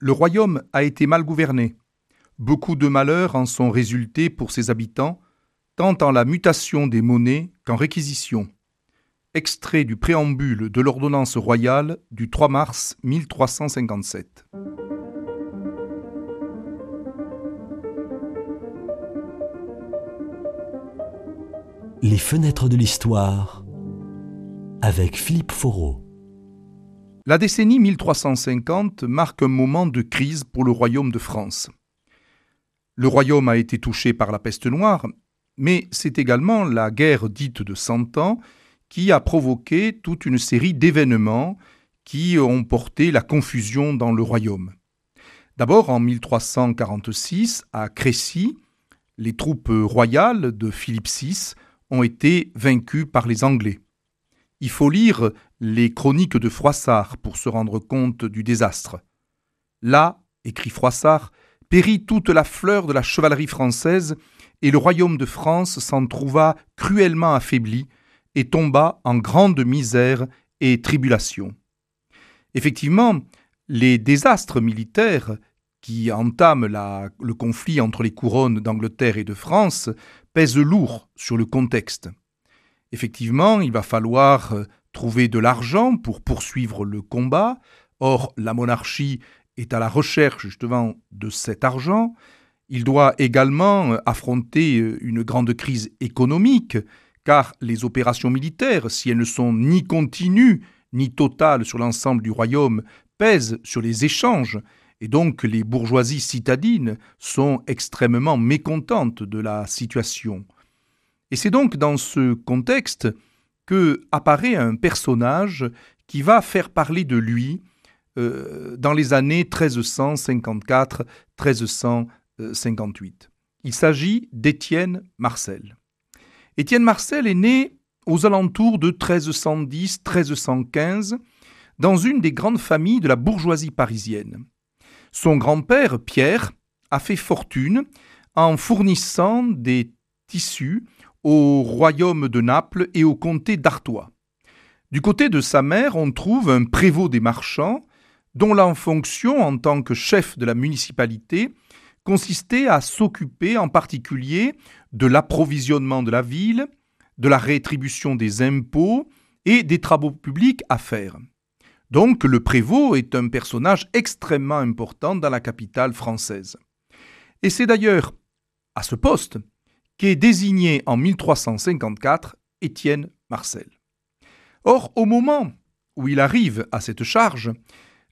le royaume a été mal gouverné. Beaucoup de malheurs en sont résultés pour ses habitants, tant en la mutation des monnaies qu'en réquisition. Extrait du préambule de l'ordonnance royale du 3 mars 1357. Les fenêtres de l'histoire avec Philippe Foreau. La décennie 1350 marque un moment de crise pour le royaume de France. Le royaume a été touché par la peste noire, mais c'est également la guerre dite de Cent Ans qui a provoqué toute une série d'événements qui ont porté la confusion dans le royaume. D'abord, en 1346, à Crécy, les troupes royales de Philippe VI ont été vaincues par les Anglais. Il faut lire les chroniques de Froissart pour se rendre compte du désastre. Là, écrit Froissart, périt toute la fleur de la chevalerie française, et le royaume de France s'en trouva cruellement affaibli et tomba en grande misère et tribulation. Effectivement, les désastres militaires qui entament le conflit entre les couronnes d'Angleterre et de France pèsent lourd sur le contexte. Effectivement, il va falloir euh, trouver de l'argent pour poursuivre le combat. Or, la monarchie est à la recherche justement de cet argent. Il doit également euh, affronter euh, une grande crise économique, car les opérations militaires, si elles ne sont ni continues ni totales sur l'ensemble du royaume, pèsent sur les échanges, et donc les bourgeoisies citadines sont extrêmement mécontentes de la situation. Et c'est donc dans ce contexte que apparaît un personnage qui va faire parler de lui euh, dans les années 1354-1358. Il s'agit d'Étienne Marcel. Étienne Marcel est né aux alentours de 1310-1315 dans une des grandes familles de la bourgeoisie parisienne. Son grand-père, Pierre, a fait fortune en fournissant des tissus au royaume de Naples et au comté d'Artois. Du côté de sa mère, on trouve un prévôt des marchands, dont la fonction en tant que chef de la municipalité consistait à s'occuper en particulier de l'approvisionnement de la ville, de la rétribution des impôts et des travaux publics à faire. Donc le prévôt est un personnage extrêmement important dans la capitale française. Et c'est d'ailleurs à ce poste qu'est désigné en 1354 Étienne Marcel. Or, au moment où il arrive à cette charge,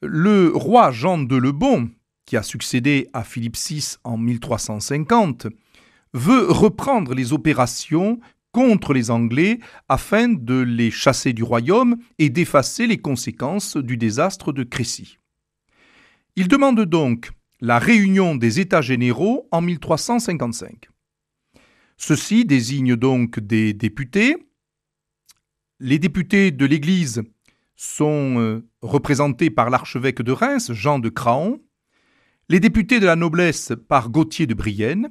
le roi Jean de Lebon, qui a succédé à Philippe VI en 1350, veut reprendre les opérations contre les Anglais afin de les chasser du royaume et d'effacer les conséquences du désastre de Crécy. Il demande donc la réunion des États généraux en 1355. Ceux-ci désignent donc des députés. Les députés de l'Église sont euh, représentés par l'archevêque de Reims, Jean de Craon, les députés de la noblesse par Gauthier de Brienne,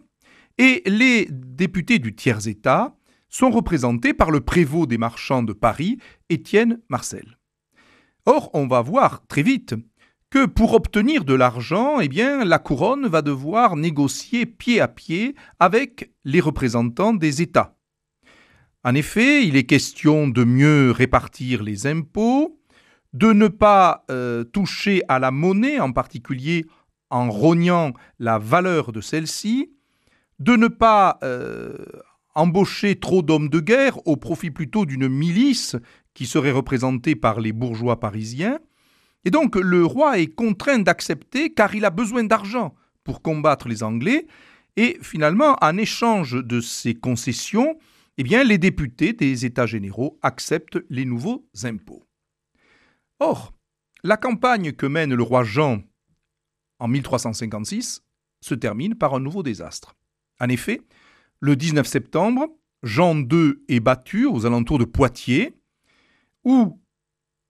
et les députés du tiers-État sont représentés par le prévôt des marchands de Paris, Étienne Marcel. Or, on va voir très vite que pour obtenir de l'argent, eh bien, la couronne va devoir négocier pied à pied avec les représentants des États. En effet, il est question de mieux répartir les impôts, de ne pas euh, toucher à la monnaie, en particulier en rognant la valeur de celle-ci, de ne pas euh, embaucher trop d'hommes de guerre au profit plutôt d'une milice qui serait représentée par les bourgeois parisiens, et donc le roi est contraint d'accepter car il a besoin d'argent pour combattre les Anglais. Et finalement, en échange de ces concessions, eh bien, les députés des États généraux acceptent les nouveaux impôts. Or, la campagne que mène le roi Jean en 1356 se termine par un nouveau désastre. En effet, le 19 septembre, Jean II est battu aux alentours de Poitiers, où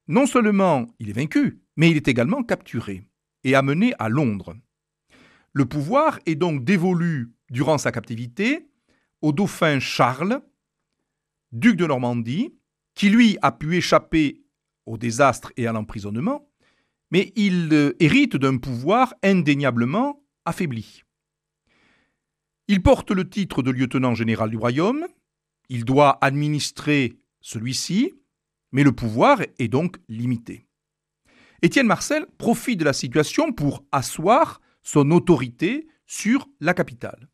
non seulement il est vaincu, mais il est également capturé et amené à Londres. Le pouvoir est donc dévolu durant sa captivité au dauphin Charles, duc de Normandie, qui lui a pu échapper au désastre et à l'emprisonnement, mais il euh, hérite d'un pouvoir indéniablement affaibli. Il porte le titre de lieutenant général du royaume, il doit administrer celui-ci, mais le pouvoir est donc limité. Étienne Marcel profite de la situation pour asseoir son autorité sur la capitale.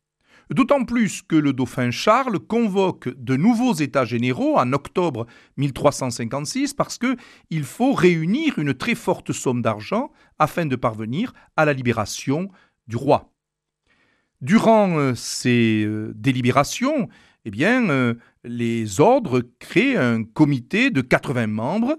D'autant plus que le dauphin Charles convoque de nouveaux États généraux en octobre 1356 parce qu'il faut réunir une très forte somme d'argent afin de parvenir à la libération du roi. Durant euh, ces euh, délibérations, eh bien, euh, les ordres créent un comité de 80 membres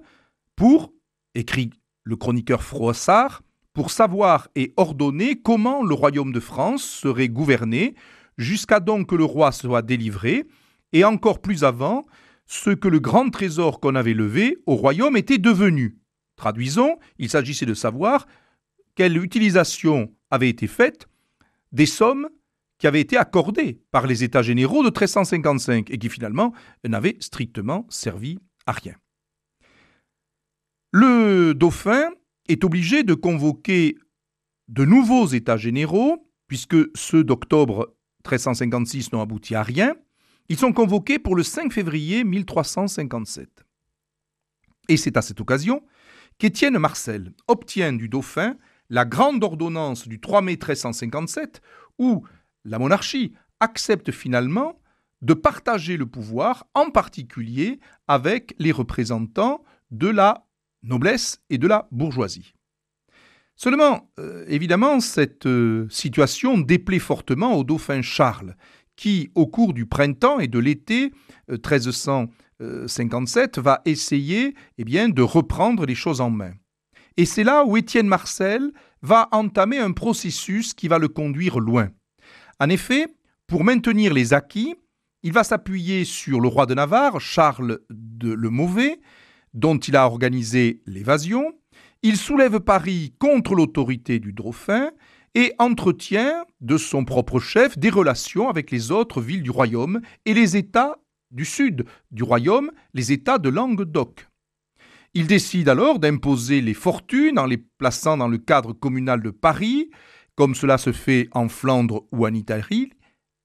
pour, écrit le chroniqueur Froissart, pour savoir et ordonner comment le royaume de France serait gouverné, jusqu'à donc que le roi soit délivré, et encore plus avant, ce que le grand trésor qu'on avait levé au royaume était devenu. Traduisons, il s'agissait de savoir quelle utilisation avait été faite des sommes qui avaient été accordées par les États généraux de 1355 et qui finalement n'avaient strictement servi à rien. Le dauphin est obligé de convoquer de nouveaux États généraux, puisque ceux d'octobre 1356 n'ont abouti à rien. Ils sont convoqués pour le 5 février 1357. Et c'est à cette occasion qu'Étienne Marcel obtient du dauphin la grande ordonnance du 3 mai 1357, où la monarchie accepte finalement de partager le pouvoir, en particulier avec les représentants de la noblesse et de la bourgeoisie. Seulement, euh, évidemment, cette euh, situation déplaît fortement au dauphin Charles, qui, au cours du printemps et de l'été 1357, euh, va essayer eh bien, de reprendre les choses en main. Et c'est là où Étienne Marcel va entamer un processus qui va le conduire loin. En effet, pour maintenir les acquis, il va s'appuyer sur le roi de Navarre, Charles de le Mauvais, dont il a organisé l'évasion. Il soulève Paris contre l'autorité du dauphin et entretient de son propre chef des relations avec les autres villes du royaume et les États du sud du royaume, les États de Languedoc. Il décide alors d'imposer les fortunes en les plaçant dans le cadre communal de Paris, comme cela se fait en Flandre ou en Italie,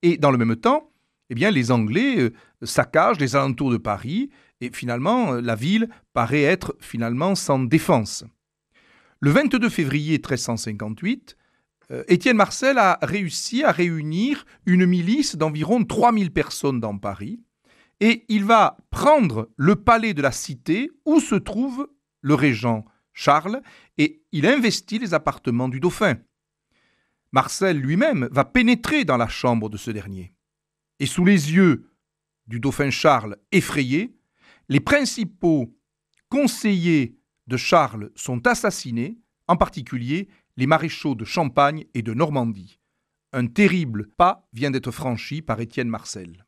et dans le même temps, eh bien, les Anglais euh, saccagent les alentours de Paris et finalement, euh, la ville paraît être finalement sans défense. Le 22 février 1358, euh, Étienne Marcel a réussi à réunir une milice d'environ 3000 personnes dans Paris et il va prendre le palais de la cité où se trouve le régent Charles et il investit les appartements du dauphin. Marcel lui-même va pénétrer dans la chambre de ce dernier. Et sous les yeux du dauphin Charles effrayé, les principaux conseillers de Charles sont assassinés, en particulier les maréchaux de Champagne et de Normandie. Un terrible pas vient d'être franchi par Étienne Marcel.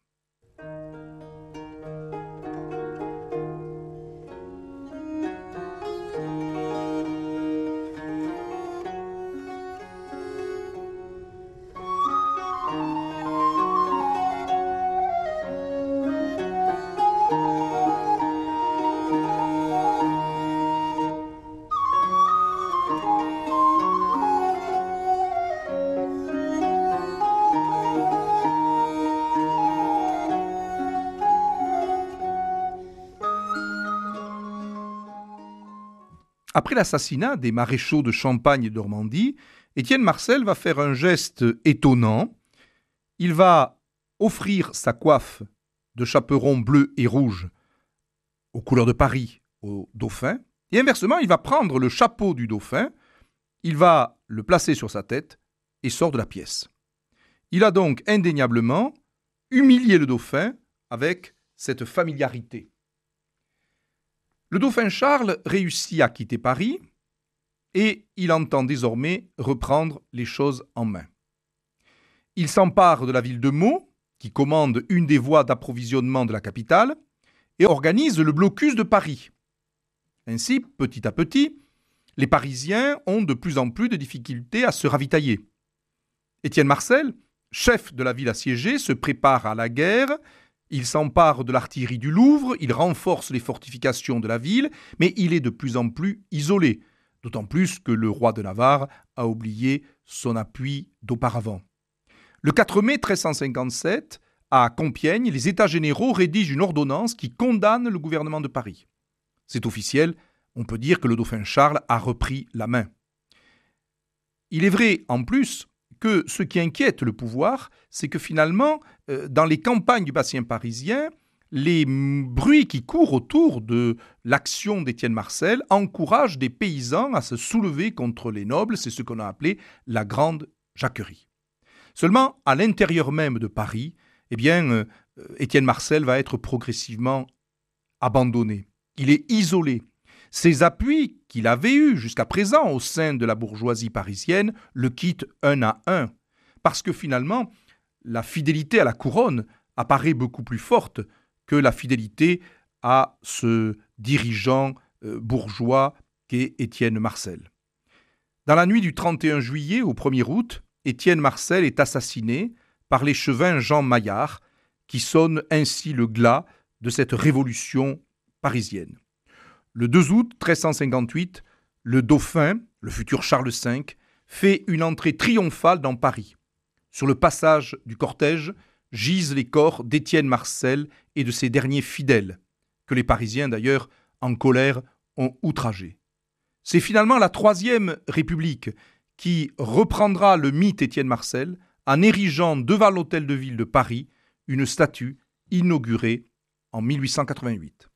Après l'assassinat des maréchaux de Champagne et Normandie, Étienne Marcel va faire un geste étonnant. Il va offrir sa coiffe de chaperon bleu et rouge aux couleurs de Paris au dauphin, et inversement, il va prendre le chapeau du dauphin, il va le placer sur sa tête et sort de la pièce. Il a donc indéniablement humilié le dauphin avec cette familiarité. Le dauphin Charles réussit à quitter Paris et il entend désormais reprendre les choses en main. Il s'empare de la ville de Meaux, qui commande une des voies d'approvisionnement de la capitale, et organise le blocus de Paris. Ainsi, petit à petit, les Parisiens ont de plus en plus de difficultés à se ravitailler. Étienne Marcel, chef de la ville assiégée, se prépare à la guerre il s'empare de l'artillerie du Louvre, il renforce les fortifications de la ville, mais il est de plus en plus isolé. d'autant plus que le roi de Navarre a oublié son appui d'auparavant. Le 4 mai 1357, à Compiègne, les États généraux rédigent une ordonnance qui condamne le gouvernement de Paris. C'est officiel, on peut dire que le dauphin Charles a repris la main. Il est vrai, en plus, que ce qui inquiète le pouvoir, c'est que finalement, euh, dans les campagnes du bassin parisien, les bruits qui courent autour de l'action d'Étienne Marcel encouragent des paysans à se soulever contre les nobles, c'est ce qu'on a appelé la Grande Jacquerie. Seulement, à l'intérieur même de Paris, eh bien, euh, Étienne Marcel va être progressivement abandonné. Il est isolé. Ses appuis qu'il avait eus jusqu'à présent au sein de la bourgeoisie parisienne le quittent un à un, parce que finalement, la fidélité à la couronne apparaît beaucoup plus forte que la fidélité à ce dirigeant euh, bourgeois qu'est Étienne Marcel. Dans la nuit du 31 juillet au 1er août, Étienne Marcel est assassiné par l'échevin Jean Maillard, qui sonne ainsi le glas de cette révolution parisienne. Le 2 août 1358, le dauphin, le futur Charles V, fait une entrée triomphale dans Paris. Sur le passage du cortège gisent les corps d'Étienne Marcel et de ses derniers fidèles, que les Parisiens d'ailleurs, en colère, ont outragés. C'est finalement la Troisième République qui reprendra le mythe Étienne Marcel en érigeant devant l'hôtel de ville de Paris une statue inaugurée en 1888.